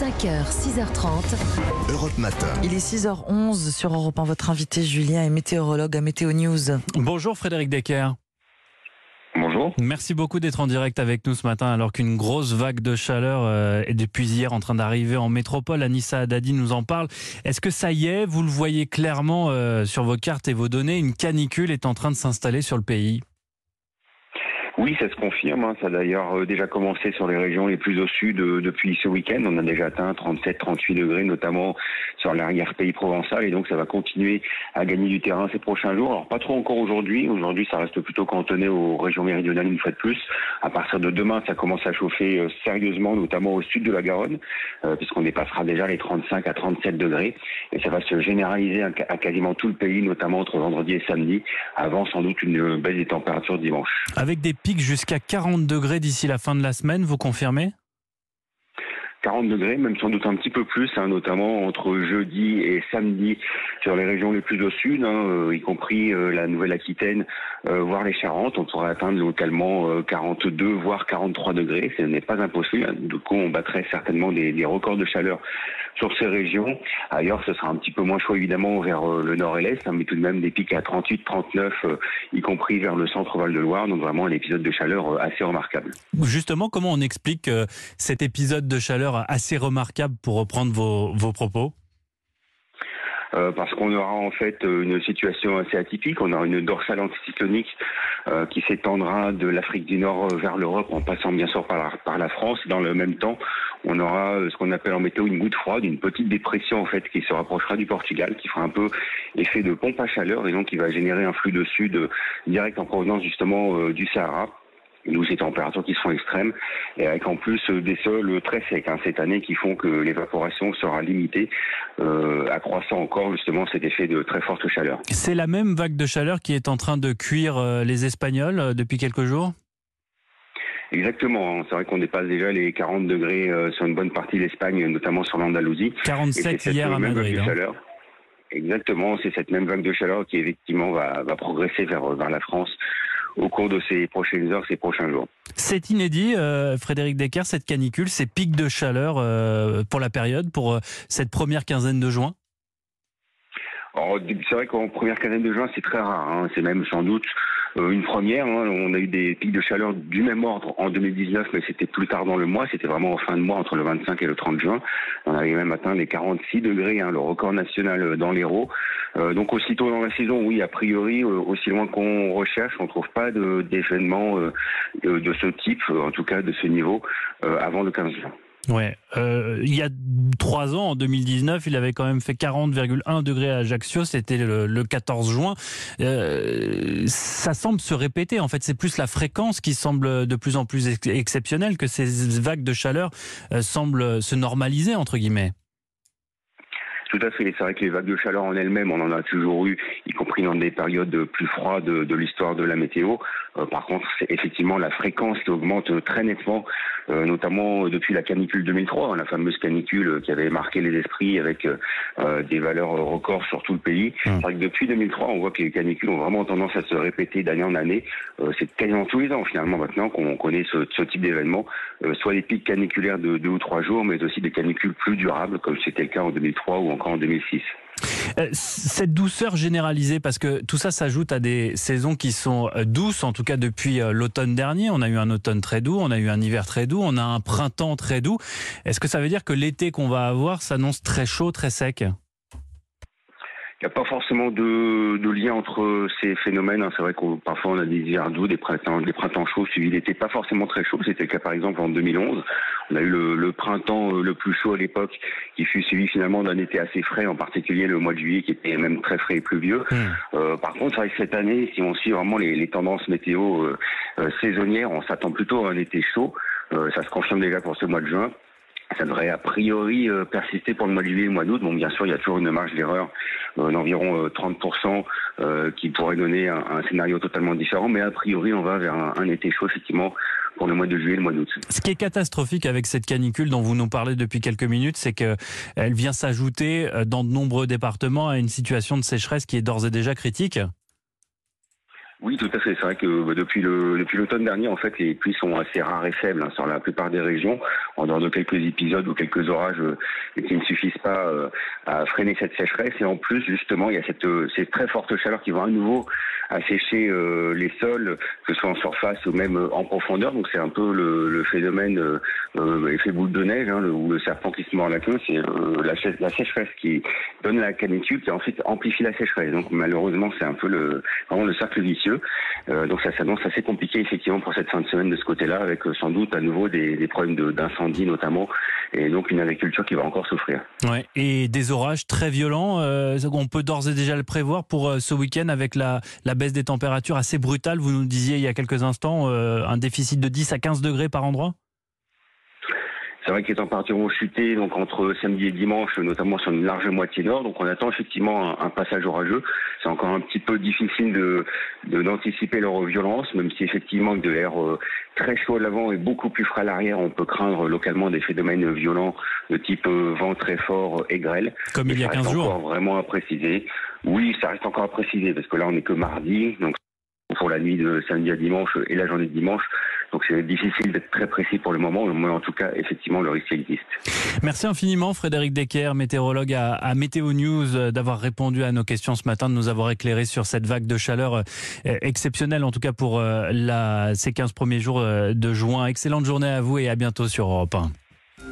5h, 6h30. Europe Matin. Il est 6h11 sur Europe 1. Votre invité Julien est météorologue à Météo News. Bonjour Frédéric Decker. Bonjour. Merci beaucoup d'être en direct avec nous ce matin alors qu'une grosse vague de chaleur euh, est depuis hier en train d'arriver en métropole. Anissa Haddadi nous en parle. Est-ce que ça y est, vous le voyez clairement euh, sur vos cartes et vos données, une canicule est en train de s'installer sur le pays oui, ça se confirme. Hein. Ça a d'ailleurs euh, déjà commencé sur les régions les plus au sud euh, depuis ce week-end. On a déjà atteint 37-38 degrés, notamment sur l'arrière-pays provençal. Et donc, ça va continuer à gagner du terrain ces prochains jours. Alors, pas trop encore aujourd'hui. Aujourd'hui, ça reste plutôt cantonné aux régions méridionales une fois de plus. À partir de demain, ça commence à chauffer euh, sérieusement, notamment au sud de la Garonne, puisqu'on dépassera déjà les 35 à 37 degrés. Et ça va se généraliser à quasiment tout le pays, notamment entre vendredi et samedi, avant sans doute une baisse des températures dimanche. Avec des jusqu'à 40 degrés d'ici la fin de la semaine, vous confirmez? 40 degrés, même sans doute un petit peu plus, hein, notamment entre jeudi et samedi sur les régions les plus au sud, hein, euh, y compris euh, la Nouvelle-Aquitaine, euh, voire les Charentes. On pourrait atteindre localement 42, voire 43 degrés. Ce n'est pas impossible. Du coup, on battrait certainement des, records de chaleur sur ces régions. Ailleurs, ce sera un petit peu moins chaud, évidemment, vers le nord et l'est, mais tout de même des pics à 38, 39, y compris vers le centre Val-de-Loire. Donc vraiment un épisode de chaleur assez remarquable. Justement, comment on explique cet épisode de chaleur assez remarquable pour reprendre vos, vos propos? Euh, parce qu'on aura en fait une situation assez atypique. On aura une dorsale anticyclonique euh, qui s'étendra de l'Afrique du Nord vers l'Europe en passant bien sûr par la, par la France. Dans le même temps, on aura euh, ce qu'on appelle en météo une goutte froide, une petite dépression en fait qui se rapprochera du Portugal, qui fera un peu effet de pompe à chaleur et donc qui va générer un flux de sud direct en provenance justement du Sahara nous ces températures qui sont extrêmes et avec en plus euh, des sols très secs hein, cette année qui font que l'évaporation sera limitée, euh, accroissant encore justement cet effet de très forte chaleur. C'est la même vague de chaleur qui est en train de cuire euh, les Espagnols euh, depuis quelques jours? Exactement, c'est vrai qu'on dépasse déjà les 40 degrés sur une bonne partie de l'Espagne, notamment sur l'Andalousie. 47 hier à Madrid. Hein. Exactement, c'est cette même vague de chaleur qui effectivement va, va progresser vers, vers la France au cours de ces prochaines heures, ces prochains jours. C'est inédit, euh, Frédéric Decker, cette canicule, ces pics de chaleur euh, pour la période, pour euh, cette première quinzaine de juin? C'est vrai qu'en première quinzaine de juin, c'est très rare. Hein. C'est même sans doute euh, une première. Hein. On a eu des pics de chaleur du même ordre en 2019, mais c'était plus tard dans le mois. C'était vraiment en fin de mois, entre le 25 et le 30 juin. On avait même atteint les 46 degrés, hein, le record national euh, dans l'Hérault. Euh, donc aussitôt dans la saison, oui, a priori, aussi loin qu'on recherche, on ne trouve pas d'événements de, de, ce type, en tout cas de ce niveau, avant le 15 juin. Ouais, euh, il y a trois ans, en 2019, il avait quand même fait 40,1 degrés à Ajaccio. C'était le, 14 juin. Euh, ça semble se répéter. En fait, c'est plus la fréquence qui semble de plus en plus exceptionnelle que ces vagues de chaleur euh, semblent se normaliser entre guillemets. Tout à fait. C'est vrai que les vagues de chaleur en elles-mêmes, on en a toujours eu, y compris dans des périodes plus froides de, l'histoire de la météo. Euh, par contre, c'est effectivement la fréquence qui augmente très nettement, euh, notamment depuis la canicule 2003, hein, la fameuse canicule qui avait marqué les esprits avec euh, des valeurs records sur tout le pays. Mmh. C'est vrai que depuis 2003, on voit que les canicules ont vraiment tendance à se répéter d'année en année. c'est quasiment tous les ans finalement maintenant qu'on connaît ce, ce type d'événement, soit des pics caniculaires de deux ou trois jours, mais aussi des canicules plus durables, comme c'était le cas en 2003 ou en en 2006. Euh, cette douceur généralisée, parce que tout ça s'ajoute à des saisons qui sont euh, douces, en tout cas depuis euh, l'automne dernier. On a eu un automne très doux, on a eu un hiver très doux, on a un printemps très doux. Est-ce que ça veut dire que l'été qu'on va avoir s'annonce très chaud, très sec? Il n'y a pas forcément de, de, lien entre ces phénomènes. Hein. C'est vrai qu'on parfois on a des hivers doux, des printemps, des printemps chauds suivis d'été pas forcément très chauds. C'était le cas par exemple en 2011. On a eu le, le printemps euh, le plus chaud à l'époque, qui fut suivi finalement d'un été assez frais, en particulier le mois de juillet qui était même très frais et pluvieux. Mmh. Euh, par contre, c'est vrai que cette année, si on suit vraiment les, les tendances météo euh, euh saisonnières, on s'attend plutôt à un été chaud. Euh, ça se confirme déjà pour ce mois de juin ça devrait a priori euh, persister pour le mois de juillet et le mois d'août. Bon, bien sûr, il y a toujours une marge d'erreur euh, d'environ 30% euh, qui pourrait donner un, scénario totalement différent, mais a priori, on va vers un, été chaud, effectivement, pour le mois de juillet et le mois d'août. Ce qui est catastrophique avec cette canicule dont vous nous parlez depuis quelques minutes, c'est qu'elle vient s'ajouter dans de nombreux départements à une situation de sécheresse qui est d'ores et déjà critique. Oui, tout à fait. C'est vrai que bah, depuis le depuis l'automne dernier, en fait, les pluies sont assez rares et faibles hein, sur la plupart des régions, en dehors de quelques épisodes ou quelques orages euh, qui ne suffisent pas euh, à freiner cette sécheresse. Et en plus, justement, il y a cette, euh, ces très fortes chaleurs qui vont à nouveau assécher les sols, que ce soit en surface ou même en profondeur. Donc c'est un peu le, le phénomène effet boule de neige, hein, le, ou le serpent qui se mord la queue. C'est la, la, sécheresse qui donne la canicule, qui ensuite amplifie la sécheresse. Donc malheureusement, c'est un peu le vraiment le cercle vicieux. Euh, donc ça s'annonce assez compliqué effectivement pour cette fin de semaine de ce côté-là, avec euh, sans doute à nouveau des, problèmes d'incendie notamment, et donc une agriculture qui va encore souffrir. Ouais, et des orages très violents, euh, on peut d'ores et déjà le prévoir pour ce week-end avec la, la, baisse des températures assez brutale. Vous nous disiez il y a quelques instants un déficit de 10 à 15 degrés par endroit? C'est vrai que les températures vont chuter donc entre samedi et dimanche, notamment sur une large moitié nord. Donc on attend effectivement un, passage orageux. C'est encore un petit peu difficile de d'anticiper leur violence, même si effectivement de l'air euh, très chaud à l'avant et beaucoup plus frais à l'arrière, on peut craindre localement des phénomènes violents de type euh, vent très fort et grêle. Comme il y a 15 jours. Vraiment à préciser. Oui, ça reste encore à préciser parce que là on n'est que mardi, donc pour la nuit de samedi à dimanche et la journée de dimanche. Donc c'est difficile d'être très précis pour le moment, mais en tout cas, effectivement, le risque existe. Merci infiniment, Frédéric Decker, météorologue à, Météo News, euh, d'avoir répondu à nos questions ce matin, de nous avoir éclairé sur cette vague de chaleur euh, exceptionnelle, en tout cas pour euh, la, ces 15 premiers jours de juin. Excellente journée à vous et à bientôt sur Europe 1.